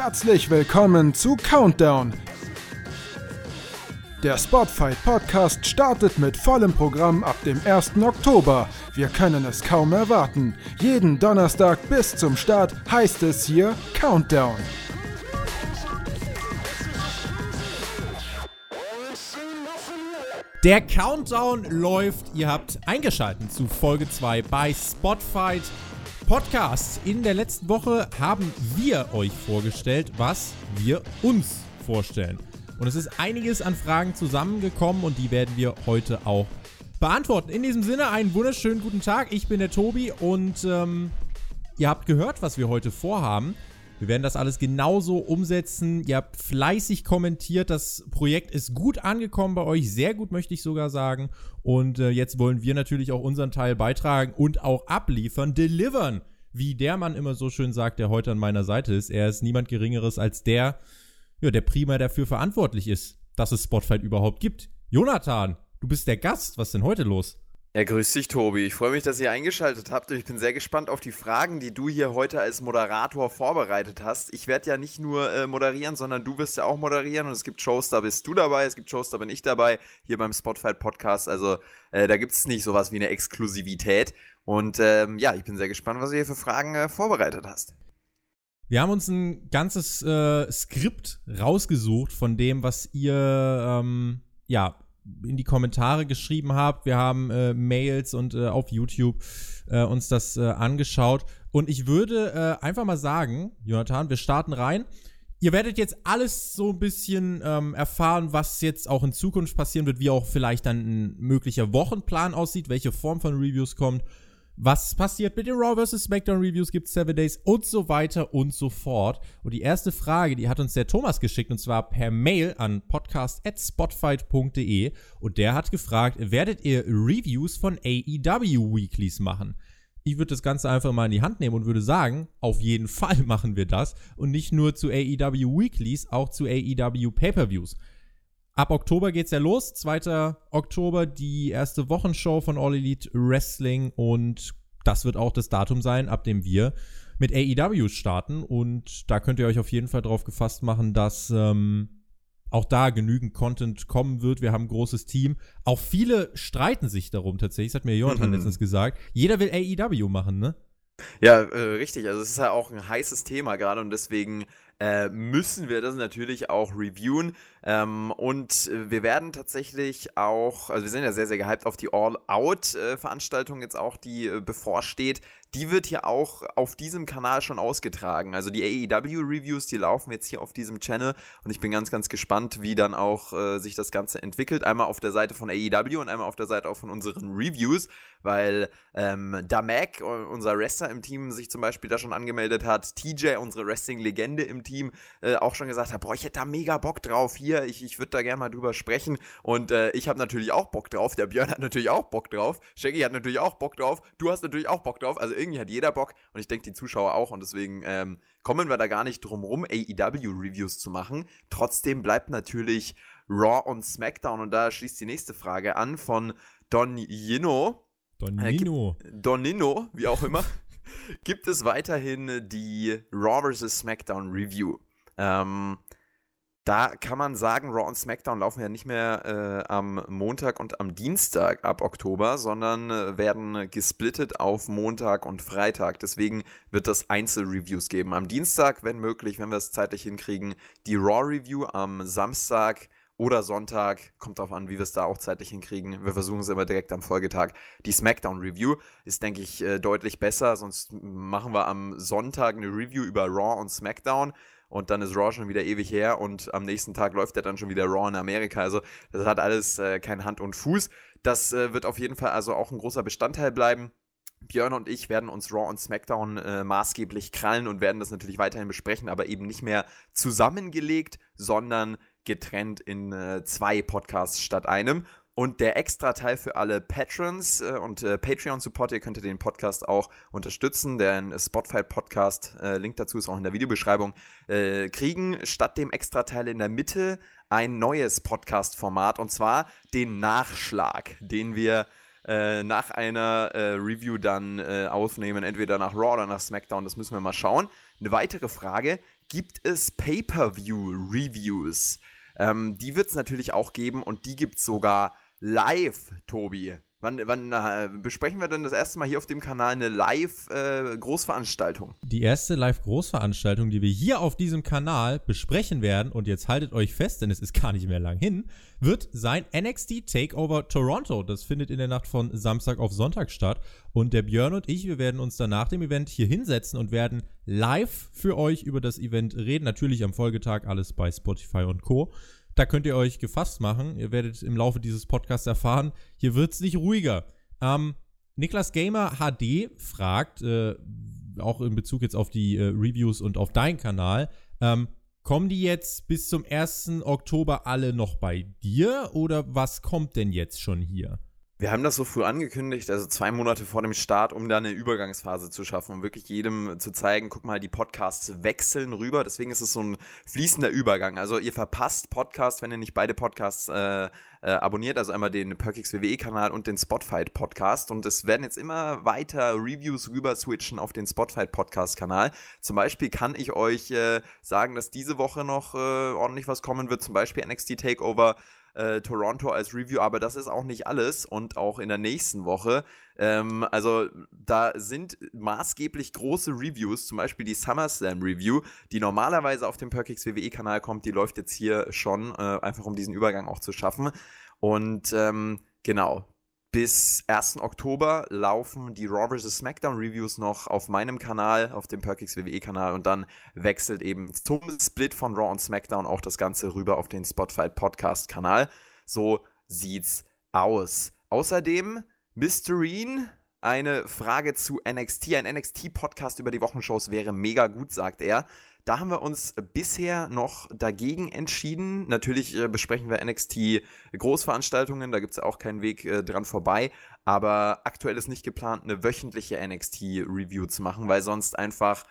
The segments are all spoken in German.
Herzlich willkommen zu Countdown. Der Spotfight Podcast startet mit vollem Programm ab dem 1. Oktober. Wir können es kaum erwarten. Jeden Donnerstag bis zum Start heißt es hier Countdown. Der Countdown läuft. Ihr habt eingeschaltet zu Folge 2 bei Spotfight Podcast. In der letzten Woche haben wir euch vorgestellt, was wir uns vorstellen. Und es ist einiges an Fragen zusammengekommen und die werden wir heute auch beantworten. In diesem Sinne einen wunderschönen guten Tag. Ich bin der Tobi und ähm, ihr habt gehört, was wir heute vorhaben. Wir werden das alles genauso umsetzen. Ihr habt fleißig kommentiert. Das Projekt ist gut angekommen bei euch. Sehr gut, möchte ich sogar sagen. Und äh, jetzt wollen wir natürlich auch unseren Teil beitragen und auch abliefern, delivern. Wie der Mann immer so schön sagt, der heute an meiner Seite ist. Er ist niemand Geringeres als der, ja, der prima dafür verantwortlich ist, dass es Spotfight überhaupt gibt. Jonathan, du bist der Gast. Was ist denn heute los? Ja, grüß dich, Tobi. Ich freue mich, dass ihr eingeschaltet habt und ich bin sehr gespannt auf die Fragen, die du hier heute als Moderator vorbereitet hast. Ich werde ja nicht nur äh, moderieren, sondern du wirst ja auch moderieren und es gibt Shows, da bist du dabei, es gibt Shows, da bin ich dabei, hier beim Spotify Podcast. Also äh, da gibt es nicht sowas wie eine Exklusivität. Und ähm, ja, ich bin sehr gespannt, was du hier für Fragen äh, vorbereitet hast. Wir haben uns ein ganzes äh, Skript rausgesucht von dem, was ihr ähm, ja in die Kommentare geschrieben habt. Wir haben äh, Mails und äh, auf YouTube äh, uns das äh, angeschaut. Und ich würde äh, einfach mal sagen, Jonathan, wir starten rein. Ihr werdet jetzt alles so ein bisschen ähm, erfahren, was jetzt auch in Zukunft passieren wird, wie auch vielleicht dann ein möglicher Wochenplan aussieht, welche Form von Reviews kommt was passiert mit den Raw vs. SmackDown Reviews, gibt es Seven Days und so weiter und so fort. Und die erste Frage, die hat uns der Thomas geschickt und zwar per Mail an podcast.spotfight.de und der hat gefragt, werdet ihr Reviews von AEW Weeklies machen? Ich würde das Ganze einfach mal in die Hand nehmen und würde sagen, auf jeden Fall machen wir das und nicht nur zu AEW Weeklies, auch zu AEW Pay-per-Views. Ab Oktober geht's ja los. 2. Oktober die erste Wochenshow von All Elite Wrestling und das wird auch das Datum sein, ab dem wir mit AEW starten. Und da könnt ihr euch auf jeden Fall drauf gefasst machen, dass ähm, auch da genügend Content kommen wird. Wir haben ein großes Team. Auch viele streiten sich darum tatsächlich. Das hat mir Jonathan mhm. letztens gesagt. Jeder will AEW machen, ne? Ja, äh, richtig. Also es ist ja auch ein heißes Thema gerade und deswegen äh, müssen wir das natürlich auch reviewen. Ähm, und wir werden tatsächlich auch, also wir sind ja sehr, sehr gehypt auf die All-Out-Veranstaltung jetzt auch, die äh, bevorsteht. Die wird hier auch auf diesem Kanal schon ausgetragen. Also die AEW-Reviews, die laufen jetzt hier auf diesem Channel und ich bin ganz, ganz gespannt, wie dann auch äh, sich das Ganze entwickelt. Einmal auf der Seite von AEW und einmal auf der Seite auch von unseren Reviews, weil ähm, Damek, unser Wrestler im Team, sich zum Beispiel da schon angemeldet hat. TJ, unsere Wrestling-Legende im Team, äh, auch schon gesagt hat, boah, ich hätte da mega Bock drauf hier hier, ich, ich würde da gerne mal drüber sprechen. Und äh, ich habe natürlich auch Bock drauf. Der Björn hat natürlich auch Bock drauf. Shaggy hat natürlich auch Bock drauf. Du hast natürlich auch Bock drauf. Also irgendwie hat jeder Bock. Und ich denke, die Zuschauer auch. Und deswegen ähm, kommen wir da gar nicht drum rum, AEW-Reviews zu machen. Trotzdem bleibt natürlich Raw und SmackDown. Und da schließt die nächste Frage an von Don Yino. Donino. Äh, Donino, wie auch immer. gibt es weiterhin die Raw vs. SmackDown Review? Ähm, da kann man sagen, Raw und SmackDown laufen ja nicht mehr äh, am Montag und am Dienstag ab Oktober, sondern äh, werden gesplittet auf Montag und Freitag. Deswegen wird es Einzelreviews geben. Am Dienstag, wenn möglich, wenn wir es zeitlich hinkriegen, die Raw-Review. Am Samstag oder Sonntag, kommt darauf an, wie wir es da auch zeitlich hinkriegen. Wir versuchen es immer direkt am Folgetag. Die SmackDown-Review ist, denke ich, äh, deutlich besser. Sonst machen wir am Sonntag eine Review über Raw und SmackDown und dann ist Raw schon wieder ewig her und am nächsten Tag läuft er dann schon wieder Raw in Amerika. Also das hat alles äh, kein Hand und Fuß. Das äh, wird auf jeden Fall also auch ein großer Bestandteil bleiben. Björn und ich werden uns Raw und SmackDown äh, maßgeblich krallen und werden das natürlich weiterhin besprechen, aber eben nicht mehr zusammengelegt, sondern getrennt in äh, zwei Podcasts statt einem. Und der extra Teil für alle Patrons äh, und äh, Patreon-Supporter, ihr könnt den Podcast auch unterstützen. Der Spotify-Podcast, äh, Link dazu ist auch in der Videobeschreibung, äh, kriegen statt dem extra Teil in der Mitte ein neues Podcast-Format und zwar den Nachschlag, den wir äh, nach einer äh, Review dann aufnehmen, entweder nach Raw oder nach SmackDown. Das müssen wir mal schauen. Eine weitere Frage, gibt es Pay-per-View-Reviews. Ähm, die wird es natürlich auch geben und die gibt es sogar live, Tobi. Wann, wann äh, besprechen wir denn das erste Mal hier auf dem Kanal eine Live-Großveranstaltung? Äh, die erste Live-Großveranstaltung, die wir hier auf diesem Kanal besprechen werden, und jetzt haltet euch fest, denn es ist gar nicht mehr lang hin, wird sein NXT Takeover Toronto. Das findet in der Nacht von Samstag auf Sonntag statt. Und der Björn und ich, wir werden uns dann nach dem Event hier hinsetzen und werden live für euch über das Event reden. Natürlich am Folgetag alles bei Spotify und Co. Da könnt ihr euch gefasst machen. Ihr werdet im Laufe dieses Podcasts erfahren, hier wird es nicht ruhiger. Ähm, Niklas Gamer HD fragt, äh, auch in Bezug jetzt auf die äh, Reviews und auf deinen Kanal, ähm, kommen die jetzt bis zum 1. Oktober alle noch bei dir oder was kommt denn jetzt schon hier? Wir haben das so früh angekündigt, also zwei Monate vor dem Start, um da eine Übergangsphase zu schaffen, um wirklich jedem zu zeigen, guck mal, die Podcasts wechseln rüber. Deswegen ist es so ein fließender Übergang. Also ihr verpasst Podcasts, wenn ihr nicht beide Podcasts äh, äh, abonniert, also einmal den Perkix WWE-Kanal und den Spotfight-Podcast. Und es werden jetzt immer weiter Reviews rüber switchen auf den Spotfight-Podcast-Kanal. Zum Beispiel kann ich euch äh, sagen, dass diese Woche noch äh, ordentlich was kommen wird, zum Beispiel NXT Takeover äh, Toronto als Review, aber das ist auch nicht alles und auch in der nächsten Woche. Ähm, also da sind maßgeblich große Reviews, zum Beispiel die SummerSlam Review, die normalerweise auf dem Perkix WWE-Kanal kommt, die läuft jetzt hier schon, äh, einfach um diesen Übergang auch zu schaffen. Und ähm, genau, bis 1. Oktober laufen die Raw vs. SmackDown Reviews noch auf meinem Kanal, auf dem Perkix WWE Kanal und dann wechselt eben zum Split von Raw und SmackDown auch das Ganze rüber auf den Spotify Podcast Kanal. So sieht's aus. Außerdem Mysterine, eine Frage zu NXT. Ein NXT-Podcast über die Wochenshows wäre mega gut, sagt er. Da haben wir uns bisher noch dagegen entschieden. Natürlich äh, besprechen wir NXT Großveranstaltungen, da gibt es auch keinen Weg äh, dran vorbei. Aber aktuell ist nicht geplant, eine wöchentliche NXT-Review zu machen, weil sonst einfach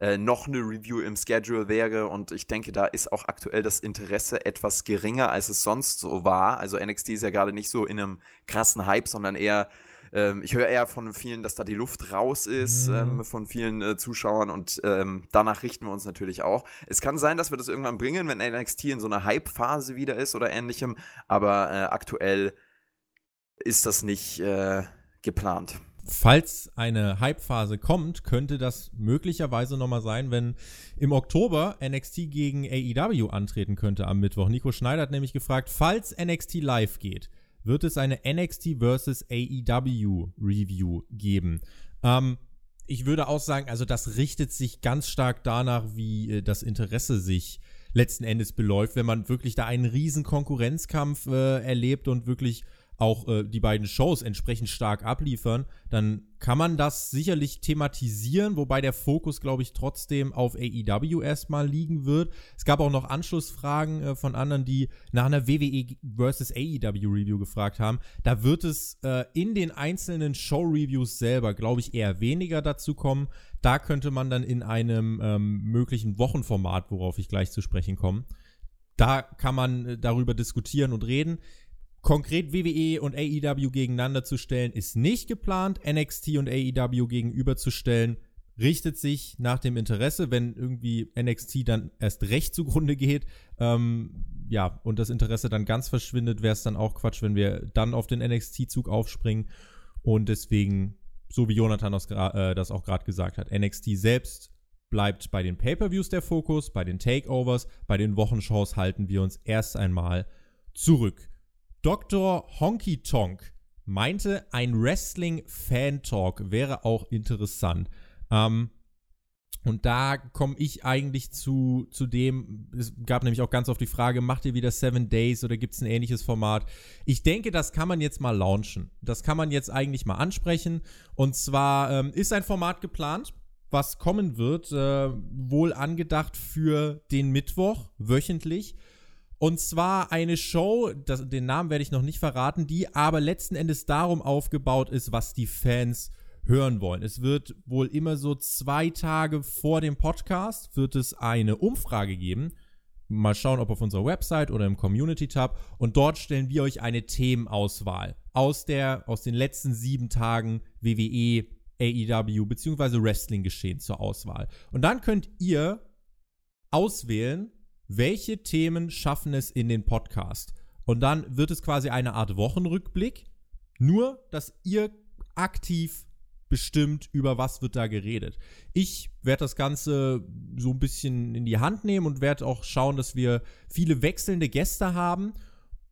äh, noch eine Review im Schedule wäre. Und ich denke, da ist auch aktuell das Interesse etwas geringer, als es sonst so war. Also NXT ist ja gerade nicht so in einem krassen Hype, sondern eher ähm, ich höre eher von vielen, dass da die Luft raus ist, mhm. ähm, von vielen äh, Zuschauern und ähm, danach richten wir uns natürlich auch. Es kann sein, dass wir das irgendwann bringen, wenn NXT in so einer Hype-Phase wieder ist oder ähnlichem, aber äh, aktuell ist das nicht äh, geplant. Falls eine Hype-Phase kommt, könnte das möglicherweise nochmal sein, wenn im Oktober NXT gegen AEW antreten könnte am Mittwoch. Nico Schneider hat nämlich gefragt, falls NXT live geht, wird es eine NXT vs. AEW Review geben. Ähm, ich würde auch sagen, also das richtet sich ganz stark danach, wie äh, das Interesse sich letzten Endes beläuft, wenn man wirklich da einen riesen Konkurrenzkampf äh, erlebt und wirklich auch äh, die beiden Shows entsprechend stark abliefern, dann kann man das sicherlich thematisieren, wobei der Fokus, glaube ich, trotzdem auf AEW erstmal liegen wird. Es gab auch noch Anschlussfragen äh, von anderen, die nach einer WWE versus AEW Review gefragt haben. Da wird es äh, in den einzelnen Show-Reviews selber, glaube ich, eher weniger dazu kommen. Da könnte man dann in einem ähm, möglichen Wochenformat, worauf ich gleich zu sprechen komme, da kann man äh, darüber diskutieren und reden konkret WWE und AEW gegeneinander zu stellen, ist nicht geplant. NXT und AEW gegenüberzustellen, richtet sich nach dem Interesse, wenn irgendwie NXT dann erst recht zugrunde geht. Ähm, ja, und das Interesse dann ganz verschwindet, wäre es dann auch Quatsch, wenn wir dann auf den NXT-Zug aufspringen. Und deswegen, so wie Jonathan das, äh, das auch gerade gesagt hat, NXT selbst bleibt bei den Pay-per-Views der Fokus, bei den Takeovers, bei den Wochenshows halten wir uns erst einmal zurück. Dr. Honky Tonk meinte, ein Wrestling-Fan-Talk wäre auch interessant. Ähm, und da komme ich eigentlich zu, zu dem, es gab nämlich auch ganz oft die Frage, macht ihr wieder Seven Days oder gibt es ein ähnliches Format? Ich denke, das kann man jetzt mal launchen. Das kann man jetzt eigentlich mal ansprechen. Und zwar ähm, ist ein Format geplant, was kommen wird, äh, wohl angedacht für den Mittwoch wöchentlich. Und zwar eine Show, das, den Namen werde ich noch nicht verraten, die aber letzten Endes darum aufgebaut ist, was die Fans hören wollen. Es wird wohl immer so zwei Tage vor dem Podcast wird es eine Umfrage geben. Mal schauen, ob auf unserer Website oder im Community-Tab. Und dort stellen wir euch eine Themenauswahl aus, der, aus den letzten sieben Tagen WWE, AEW bzw. Wrestling geschehen zur Auswahl. Und dann könnt ihr auswählen, welche Themen schaffen es in den Podcast. Und dann wird es quasi eine Art Wochenrückblick, nur dass ihr aktiv bestimmt, über was wird da geredet. Ich werde das Ganze so ein bisschen in die Hand nehmen und werde auch schauen, dass wir viele wechselnde Gäste haben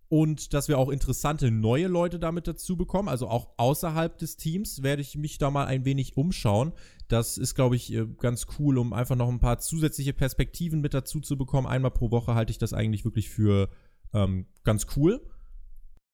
und dass wir auch interessante neue Leute damit dazu bekommen. Also auch außerhalb des Teams werde ich mich da mal ein wenig umschauen. Das ist, glaube ich, äh, ganz cool, um einfach noch ein paar zusätzliche Perspektiven mit dazu zu bekommen. Einmal pro Woche halte ich das eigentlich wirklich für ähm, ganz cool.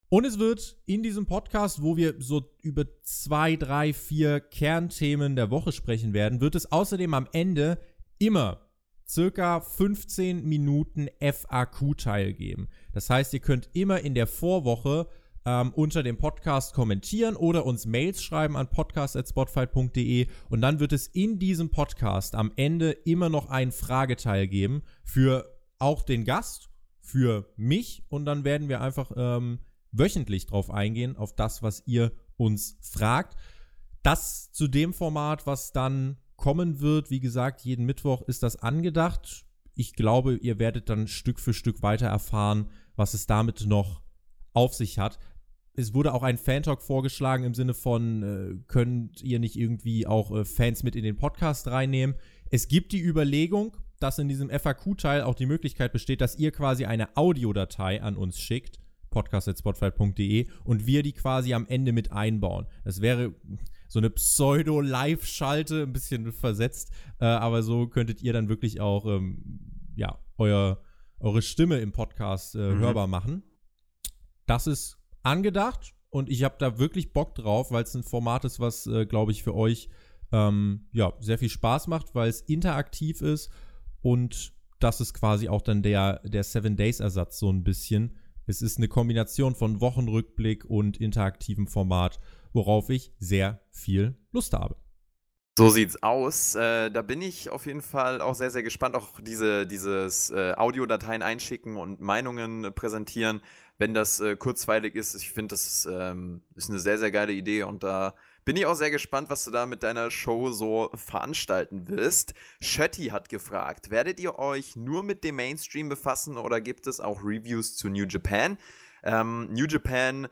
Und es wird in diesem Podcast, wo wir so über zwei, drei, vier Kernthemen der Woche sprechen werden, wird es außerdem am Ende immer circa 15 Minuten FAQ-Teil geben. Das heißt, ihr könnt immer in der Vorwoche ähm, unter dem Podcast kommentieren oder uns Mails schreiben an podcast.spotfight.de und dann wird es in diesem Podcast am Ende immer noch einen Frageteil geben für auch den Gast, für mich und dann werden wir einfach ähm, wöchentlich drauf eingehen, auf das, was ihr uns fragt. Das zu dem Format, was dann kommen wird. Wie gesagt, jeden Mittwoch ist das angedacht. Ich glaube, ihr werdet dann Stück für Stück weiter erfahren, was es damit noch auf sich hat. Es wurde auch ein Fan-Talk vorgeschlagen im Sinne von, äh, könnt ihr nicht irgendwie auch äh, Fans mit in den Podcast reinnehmen? Es gibt die Überlegung, dass in diesem FAQ-Teil auch die Möglichkeit besteht, dass ihr quasi eine Audiodatei an uns schickt, podcast.spotfight.de, und wir die quasi am Ende mit einbauen. Das wäre, so eine Pseudo-Live-Schalte, ein bisschen versetzt. Äh, aber so könntet ihr dann wirklich auch, ähm, ja, euer, eure Stimme im Podcast äh, mhm. hörbar machen. Das ist angedacht und ich habe da wirklich Bock drauf, weil es ein Format ist, was, äh, glaube ich, für euch ähm, ja, sehr viel Spaß macht, weil es interaktiv ist und das ist quasi auch dann der, der Seven-Days-Ersatz so ein bisschen. Es ist eine Kombination von Wochenrückblick und interaktivem Format worauf ich sehr viel Lust habe. So sieht's aus. Äh, da bin ich auf jeden Fall auch sehr, sehr gespannt. Auch diese dieses äh, Audiodateien einschicken und Meinungen präsentieren, wenn das äh, kurzweilig ist. Ich finde, das ähm, ist eine sehr, sehr geile Idee und da bin ich auch sehr gespannt, was du da mit deiner Show so veranstalten wirst. Shetty hat gefragt, werdet ihr euch nur mit dem Mainstream befassen oder gibt es auch Reviews zu New Japan? Ähm, New Japan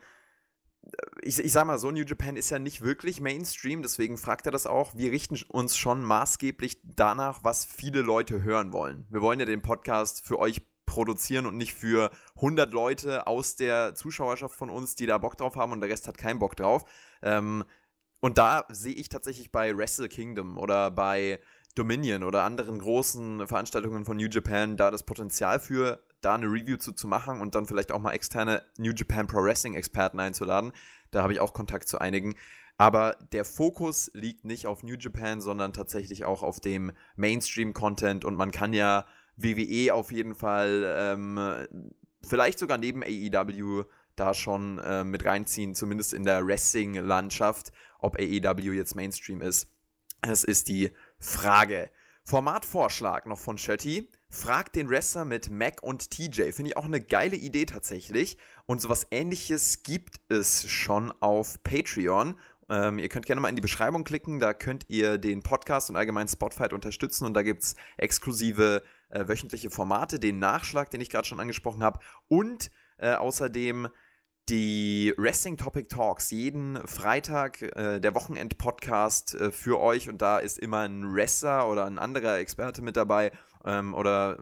ich, ich sag mal so, New Japan ist ja nicht wirklich Mainstream, deswegen fragt er das auch. Wir richten uns schon maßgeblich danach, was viele Leute hören wollen. Wir wollen ja den Podcast für euch produzieren und nicht für 100 Leute aus der Zuschauerschaft von uns, die da Bock drauf haben und der Rest hat keinen Bock drauf. Ähm, und da sehe ich tatsächlich bei Wrestle Kingdom oder bei Dominion oder anderen großen Veranstaltungen von New Japan da das Potenzial für, da eine Review zu, zu machen und dann vielleicht auch mal externe New Japan Pro Wrestling Experten einzuladen. Da habe ich auch Kontakt zu einigen. Aber der Fokus liegt nicht auf New Japan, sondern tatsächlich auch auf dem Mainstream-Content und man kann ja WWE auf jeden Fall ähm, vielleicht sogar neben AEW da schon äh, mit reinziehen, zumindest in der Wrestling-Landschaft, ob AEW jetzt Mainstream ist. Das ist die Frage. Formatvorschlag noch von Shetty. Fragt den Wrestler mit Mac und TJ. Finde ich auch eine geile Idee tatsächlich. Und sowas ähnliches gibt es schon auf Patreon. Ähm, ihr könnt gerne mal in die Beschreibung klicken, da könnt ihr den Podcast und allgemein Spotfight unterstützen und da gibt es exklusive äh, wöchentliche Formate, den Nachschlag, den ich gerade schon angesprochen habe und äh, außerdem die Wrestling Topic Talks jeden Freitag, äh, der Wochenend-Podcast äh, für euch und da ist immer ein Wrestler oder ein anderer Experte mit dabei ähm, oder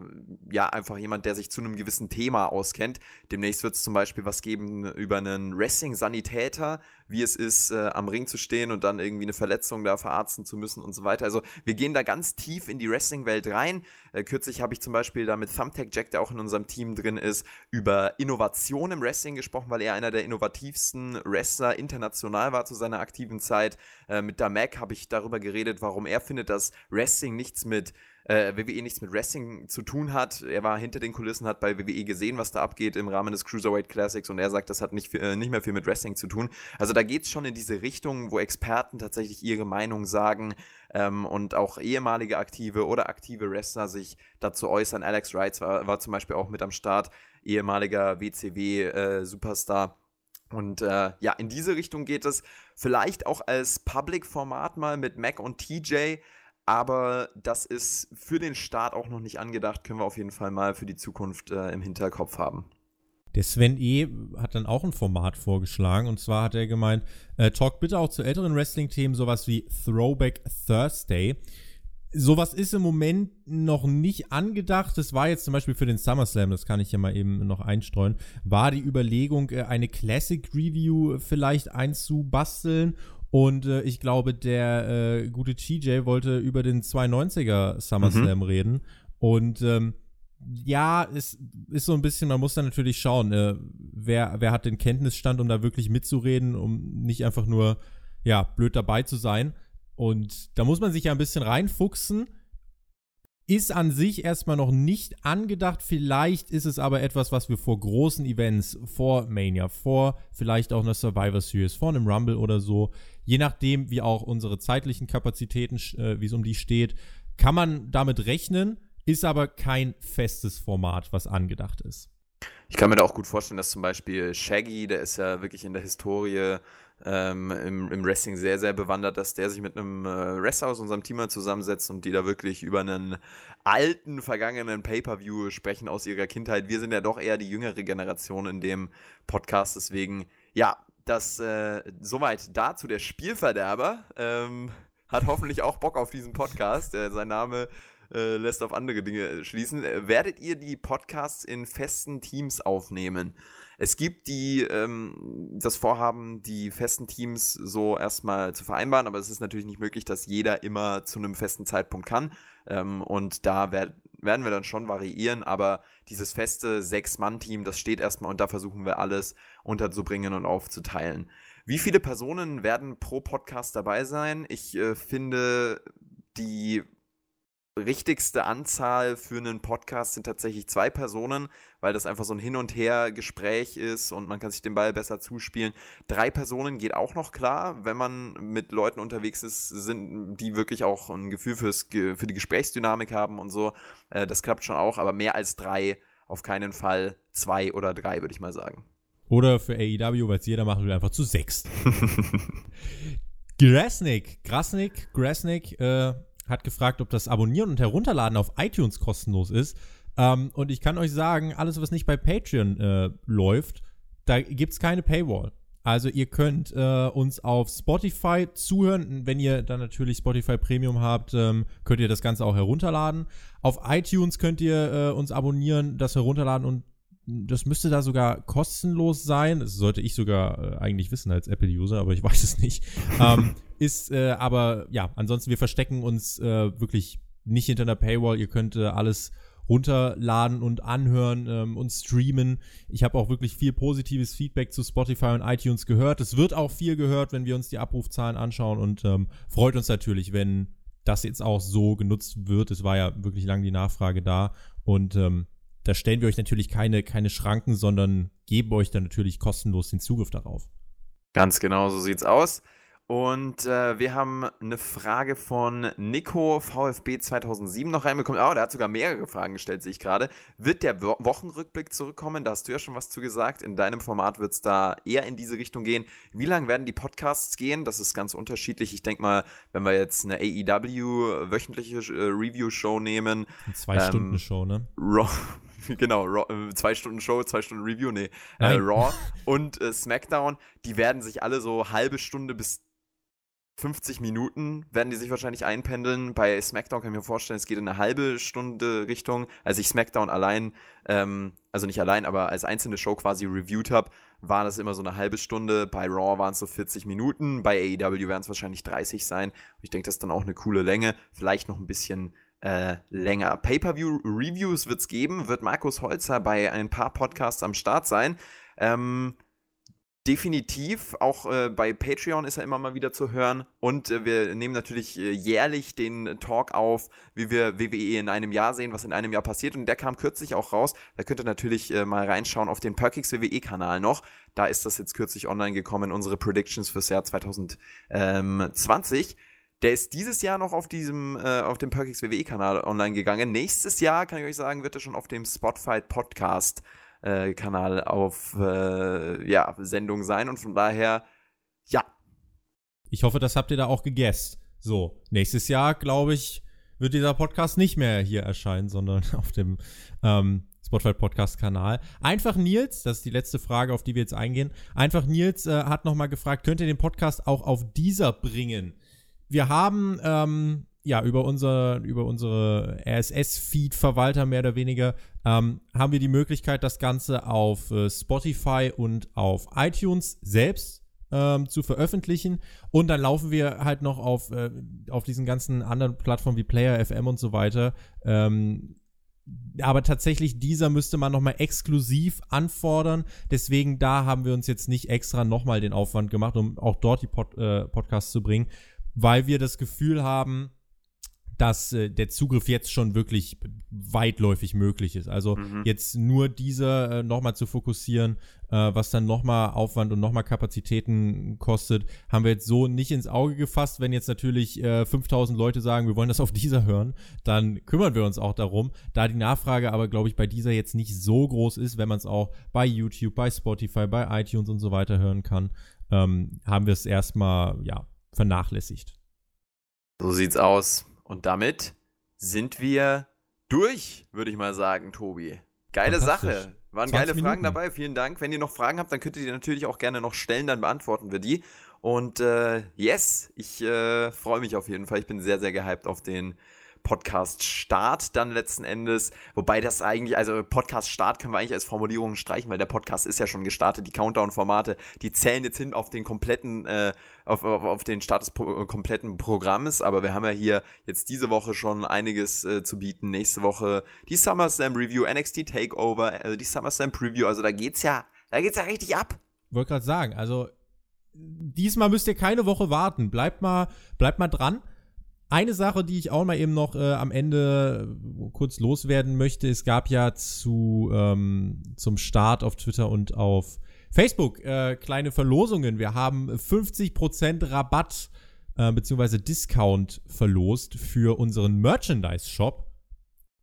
ja, einfach jemand, der sich zu einem gewissen Thema auskennt. Demnächst wird es zum Beispiel was geben über einen Wrestling-Sanitäter, wie es ist, äh, am Ring zu stehen und dann irgendwie eine Verletzung da verarzten zu müssen und so weiter. Also wir gehen da ganz tief in die Wrestling-Welt rein. Äh, kürzlich habe ich zum Beispiel da mit Thumbtack Jack, der auch in unserem Team drin ist, über Innovation im Wrestling gesprochen, weil er einer der innovativsten Wrestler international war zu seiner aktiven Zeit. Äh, mit da Mac habe ich darüber geredet, warum er findet, dass Wrestling nichts mit äh, WWE nichts mit Wrestling zu tun hat. Er war hinter den Kulissen, hat bei WWE gesehen, was da abgeht im Rahmen des Cruiserweight Classics und er sagt, das hat nicht, äh, nicht mehr viel mit Wrestling zu tun. Also da geht es schon in diese Richtung, wo Experten tatsächlich ihre Meinung sagen ähm, und auch ehemalige aktive oder aktive Wrestler sich dazu äußern. Alex Wright war, war zum Beispiel auch mit am Start, ehemaliger WCW-Superstar. Äh, und äh, ja, in diese Richtung geht es. Vielleicht auch als Public-Format mal mit Mac und TJ aber das ist für den Start auch noch nicht angedacht, können wir auf jeden Fall mal für die Zukunft äh, im Hinterkopf haben. Der Sven E. hat dann auch ein Format vorgeschlagen und zwar hat er gemeint, äh, talk bitte auch zu älteren Wrestling-Themen, sowas wie Throwback Thursday. Sowas ist im Moment noch nicht angedacht. Das war jetzt zum Beispiel für den SummerSlam, das kann ich ja mal eben noch einstreuen, war die Überlegung, äh, eine Classic Review vielleicht einzubasteln und äh, ich glaube, der äh, gute TJ wollte über den 290er SummerSlam mhm. reden. Und ähm, ja, es ist so ein bisschen, man muss da natürlich schauen, äh, wer, wer hat den Kenntnisstand, um da wirklich mitzureden, um nicht einfach nur, ja, blöd dabei zu sein. Und da muss man sich ja ein bisschen reinfuchsen. Ist an sich erstmal noch nicht angedacht. Vielleicht ist es aber etwas, was wir vor großen Events, vor Mania, vor vielleicht auch einer Survivor Series, vor einem Rumble oder so, je nachdem, wie auch unsere zeitlichen Kapazitäten, äh, wie es um die steht, kann man damit rechnen ist aber kein festes Format, was angedacht ist. Ich kann mir da auch gut vorstellen, dass zum Beispiel Shaggy, der ist ja wirklich in der Historie ähm, im, im, Wrestling sehr, sehr bewandert, dass der sich mit einem äh, Wrestler aus unserem Team zusammensetzt und die da wirklich über einen alten, vergangenen Pay-Per-View sprechen aus ihrer Kindheit. Wir sind ja doch eher die jüngere Generation in dem Podcast, deswegen, ja, das äh, soweit dazu der Spielverderber. Ähm, hat hoffentlich auch Bock auf diesen Podcast. Äh, sein Name äh, lässt auf andere Dinge äh, schließen. Äh, werdet ihr die Podcasts in festen Teams aufnehmen? Es gibt die, ähm, das Vorhaben, die festen Teams so erstmal zu vereinbaren, aber es ist natürlich nicht möglich, dass jeder immer zu einem festen Zeitpunkt kann. Ähm, und da werd, werden wir dann schon variieren, aber dieses feste Sechs-Mann-Team, das steht erstmal und da versuchen wir alles unterzubringen und aufzuteilen. Wie viele Personen werden pro Podcast dabei sein? Ich äh, finde, die richtigste Anzahl für einen Podcast sind tatsächlich zwei Personen, weil das einfach so ein Hin- und Her-Gespräch ist und man kann sich den Ball besser zuspielen. Drei Personen geht auch noch klar, wenn man mit Leuten unterwegs ist, sind, die wirklich auch ein Gefühl fürs, für die Gesprächsdynamik haben und so. Äh, das klappt schon auch, aber mehr als drei auf keinen Fall. Zwei oder drei, würde ich mal sagen. Oder für AEW, weil es jeder machen will, einfach zu sechs. Grasnik, Grasnik, Grasnik, äh, hat gefragt, ob das Abonnieren und Herunterladen auf iTunes kostenlos ist. Ähm, und ich kann euch sagen, alles, was nicht bei Patreon äh, läuft, da gibt es keine Paywall. Also ihr könnt äh, uns auf Spotify zuhören. Wenn ihr dann natürlich Spotify Premium habt, ähm, könnt ihr das Ganze auch herunterladen. Auf iTunes könnt ihr äh, uns abonnieren, das herunterladen und das müsste da sogar kostenlos sein. Das sollte ich sogar äh, eigentlich wissen als Apple-User, aber ich weiß es nicht. ähm, ist äh, aber, ja, ansonsten, wir verstecken uns äh, wirklich nicht hinter einer Paywall. Ihr könnt äh, alles runterladen und anhören ähm, und streamen. Ich habe auch wirklich viel positives Feedback zu Spotify und iTunes gehört. Es wird auch viel gehört, wenn wir uns die Abrufzahlen anschauen und ähm, freut uns natürlich, wenn das jetzt auch so genutzt wird. Es war ja wirklich lang die Nachfrage da und ähm, da stellen wir euch natürlich keine, keine Schranken, sondern geben euch dann natürlich kostenlos den Zugriff darauf. Ganz genau, so sieht's aus. Und äh, wir haben eine Frage von Nico VfB 2007 noch reinbekommen. Oh, der hat sogar mehrere Fragen gestellt, sehe ich gerade. Wird der Wo Wochenrückblick zurückkommen? Da hast du ja schon was zu gesagt. In deinem Format wird es da eher in diese Richtung gehen. Wie lang werden die Podcasts gehen? Das ist ganz unterschiedlich. Ich denke mal, wenn wir jetzt eine AEW wöchentliche äh, Review-Show nehmen. Eine Zwei-Stunden-Show, ähm, ne? Genau, Raw, äh, zwei Stunden Show, zwei Stunden Review, nee, äh, Raw und äh, SmackDown, die werden sich alle so halbe Stunde bis 50 Minuten werden die sich wahrscheinlich einpendeln. Bei SmackDown kann ich mir vorstellen, es geht in eine halbe Stunde Richtung. Als ich SmackDown allein, ähm, also nicht allein, aber als einzelne Show quasi reviewed habe, war das immer so eine halbe Stunde. Bei Raw waren es so 40 Minuten. Bei AEW werden es wahrscheinlich 30 sein. Ich denke, das ist dann auch eine coole Länge. Vielleicht noch ein bisschen äh, länger. Pay-Per-View-Reviews wird es geben. Wird Markus Holzer bei ein paar Podcasts am Start sein. Ähm, Definitiv, auch äh, bei Patreon ist er immer mal wieder zu hören. Und äh, wir nehmen natürlich äh, jährlich den Talk auf, wie wir WWE in einem Jahr sehen, was in einem Jahr passiert. Und der kam kürzlich auch raus. Da könnt ihr natürlich äh, mal reinschauen auf den Perkix WWE-Kanal noch. Da ist das jetzt kürzlich online gekommen, unsere Predictions fürs Jahr 2020. Der ist dieses Jahr noch auf diesem, äh, auf dem Perkix WWE-Kanal online gegangen. Nächstes Jahr, kann ich euch sagen, wird er schon auf dem Spotfight Podcast äh, Kanal auf äh, ja, Sendung sein und von daher, ja. Ich hoffe, das habt ihr da auch gegessen. So, nächstes Jahr, glaube ich, wird dieser Podcast nicht mehr hier erscheinen, sondern auf dem ähm, Spotify Podcast Kanal. Einfach Nils, das ist die letzte Frage, auf die wir jetzt eingehen. Einfach Nils äh, hat nochmal gefragt, könnt ihr den Podcast auch auf dieser bringen? Wir haben ähm, ja über unser über unsere RSS-Feed-Verwalter mehr oder weniger ähm, haben wir die Möglichkeit, das Ganze auf äh, Spotify und auf iTunes selbst ähm, zu veröffentlichen. Und dann laufen wir halt noch auf, äh, auf diesen ganzen anderen Plattformen wie Player FM und so weiter. Ähm, aber tatsächlich dieser müsste man nochmal exklusiv anfordern. Deswegen da haben wir uns jetzt nicht extra nochmal den Aufwand gemacht, um auch dort die Pod, äh, Podcasts zu bringen, weil wir das Gefühl haben, dass äh, der Zugriff jetzt schon wirklich weitläufig möglich ist. Also mhm. jetzt nur dieser äh, nochmal zu fokussieren, äh, was dann nochmal Aufwand und nochmal Kapazitäten kostet, haben wir jetzt so nicht ins Auge gefasst. Wenn jetzt natürlich äh, 5000 Leute sagen, wir wollen das auf dieser hören, dann kümmern wir uns auch darum. Da die Nachfrage aber, glaube ich, bei dieser jetzt nicht so groß ist, wenn man es auch bei YouTube, bei Spotify, bei iTunes und so weiter hören kann, ähm, haben wir es erstmal, ja, vernachlässigt. So sieht's aus. Und damit sind wir durch, würde ich mal sagen, Tobi. Geile Sache. Waren geile Minuten. Fragen dabei. Vielen Dank. Wenn ihr noch Fragen habt, dann könnt ihr die natürlich auch gerne noch stellen, dann beantworten wir die. Und äh, yes, ich äh, freue mich auf jeden Fall. Ich bin sehr, sehr gehypt auf den Podcast-Start dann letzten Endes. Wobei das eigentlich, also Podcast-Start können wir eigentlich als Formulierung streichen, weil der Podcast ist ja schon gestartet. Die Countdown-Formate, die zählen jetzt hin auf den kompletten, äh, auf, auf, auf, den Start des Pro kompletten Programmes. Aber wir haben ja hier jetzt diese Woche schon einiges äh, zu bieten. Nächste Woche die SummerSlam Review, NXT Takeover, also die SummerSlam Preview. Also da geht's ja, da geht's ja richtig ab. Wollte gerade sagen, also diesmal müsst ihr keine Woche warten. Bleibt mal, bleibt mal dran. Eine Sache, die ich auch mal eben noch äh, am Ende äh, kurz loswerden möchte, es gab ja zu, ähm, zum Start auf Twitter und auf Facebook äh, kleine Verlosungen. Wir haben 50% Rabatt äh, bzw. Discount verlost für unseren Merchandise-Shop.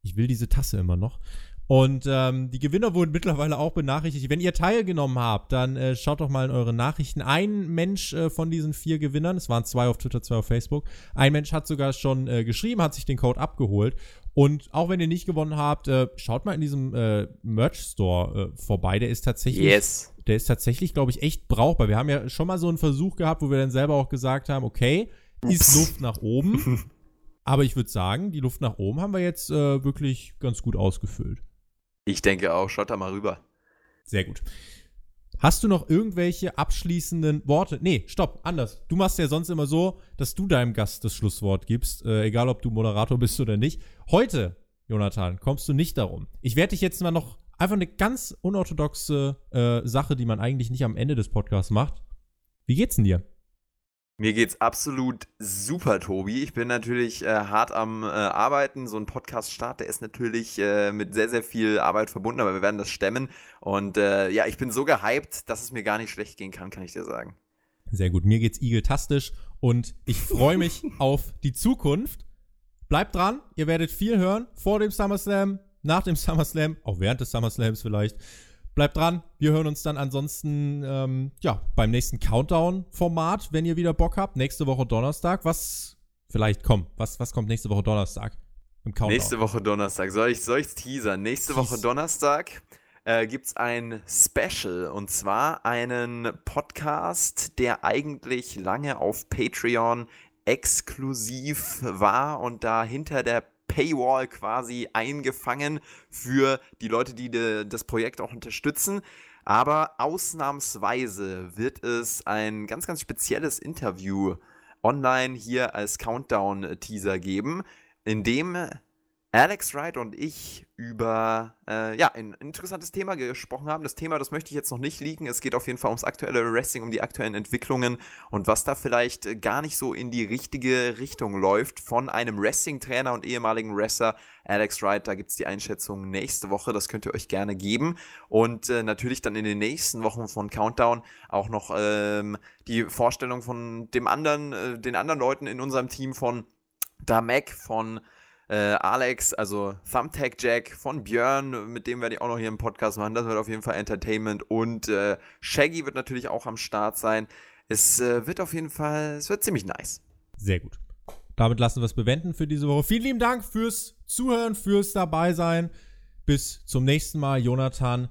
Ich will diese Tasse immer noch. Und ähm, die Gewinner wurden mittlerweile auch benachrichtigt. Wenn ihr teilgenommen habt, dann äh, schaut doch mal in eure Nachrichten. Ein Mensch äh, von diesen vier Gewinnern, es waren zwei auf Twitter, zwei auf Facebook, ein Mensch hat sogar schon äh, geschrieben, hat sich den Code abgeholt. Und auch wenn ihr nicht gewonnen habt, äh, schaut mal in diesem äh, Merch Store äh, vorbei. Der ist tatsächlich, yes. der ist tatsächlich, glaube ich, echt brauchbar. Wir haben ja schon mal so einen Versuch gehabt, wo wir dann selber auch gesagt haben, okay, Ups. ist Luft nach oben. Aber ich würde sagen, die Luft nach oben haben wir jetzt wirklich ganz gut ausgefüllt. Ich denke auch. Schaut da mal rüber. Sehr gut. Hast du noch irgendwelche abschließenden Worte? Nee, stopp, anders. Du machst ja sonst immer so, dass du deinem Gast das Schlusswort gibst, äh, egal ob du Moderator bist oder nicht. Heute, Jonathan, kommst du nicht darum. Ich werde dich jetzt mal noch einfach eine ganz unorthodoxe äh, Sache, die man eigentlich nicht am Ende des Podcasts macht. Wie geht's denn dir? Mir geht's absolut super, Tobi. Ich bin natürlich äh, hart am äh, Arbeiten. So ein Podcast-Start, der ist natürlich äh, mit sehr, sehr viel Arbeit verbunden, aber wir werden das stemmen. Und äh, ja, ich bin so gehypt, dass es mir gar nicht schlecht gehen kann, kann ich dir sagen. Sehr gut. Mir geht's igeltastisch und ich freue mich auf die Zukunft. Bleibt dran, ihr werdet viel hören vor dem SummerSlam, nach dem SummerSlam, auch während des SummerSlams vielleicht. Bleibt dran. Wir hören uns dann ansonsten ähm, ja, beim nächsten Countdown-Format, wenn ihr wieder Bock habt. Nächste Woche Donnerstag. Was vielleicht kommt? Was, was kommt nächste Woche Donnerstag? Im Countdown? Nächste Woche Donnerstag. Soll ich es teasern? Nächste. Woche Donnerstag äh, gibt es ein Special und zwar einen Podcast, der eigentlich lange auf Patreon exklusiv war und da hinter der Paywall quasi eingefangen für die Leute, die de, das Projekt auch unterstützen. Aber ausnahmsweise wird es ein ganz, ganz spezielles Interview online hier als Countdown-Teaser geben, in dem Alex Wright und ich über äh, ja, ein interessantes Thema gesprochen haben. Das Thema, das möchte ich jetzt noch nicht liegen. Es geht auf jeden Fall ums aktuelle Wrestling, um die aktuellen Entwicklungen und was da vielleicht gar nicht so in die richtige Richtung läuft von einem Wrestling-Trainer und ehemaligen Wrestler Alex Wright. Da gibt es die Einschätzung nächste Woche. Das könnt ihr euch gerne geben. Und äh, natürlich dann in den nächsten Wochen von Countdown auch noch ähm, die Vorstellung von dem anderen, äh, den anderen Leuten in unserem Team von Damek, von äh, Alex, also Thumbtack Jack von Björn, mit dem werde ich auch noch hier im Podcast machen. Das wird auf jeden Fall Entertainment. Und äh, Shaggy wird natürlich auch am Start sein. Es äh, wird auf jeden Fall, es wird ziemlich nice. Sehr gut. damit lassen wir es bewenden für diese Woche. Vielen lieben Dank fürs Zuhören, fürs Dabeisein. Bis zum nächsten Mal, Jonathan.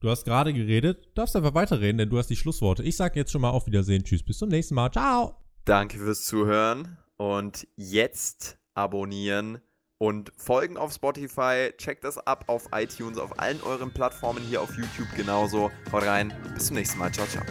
Du hast gerade geredet, darfst einfach weiterreden, denn du hast die Schlussworte. Ich sage jetzt schon mal auf Wiedersehen. Tschüss, bis zum nächsten Mal. Ciao. Danke fürs Zuhören und jetzt abonnieren und folgen auf Spotify. Checkt das ab auf iTunes, auf allen euren Plattformen, hier auf YouTube genauso. Haut rein, bis zum nächsten Mal. Ciao, ciao.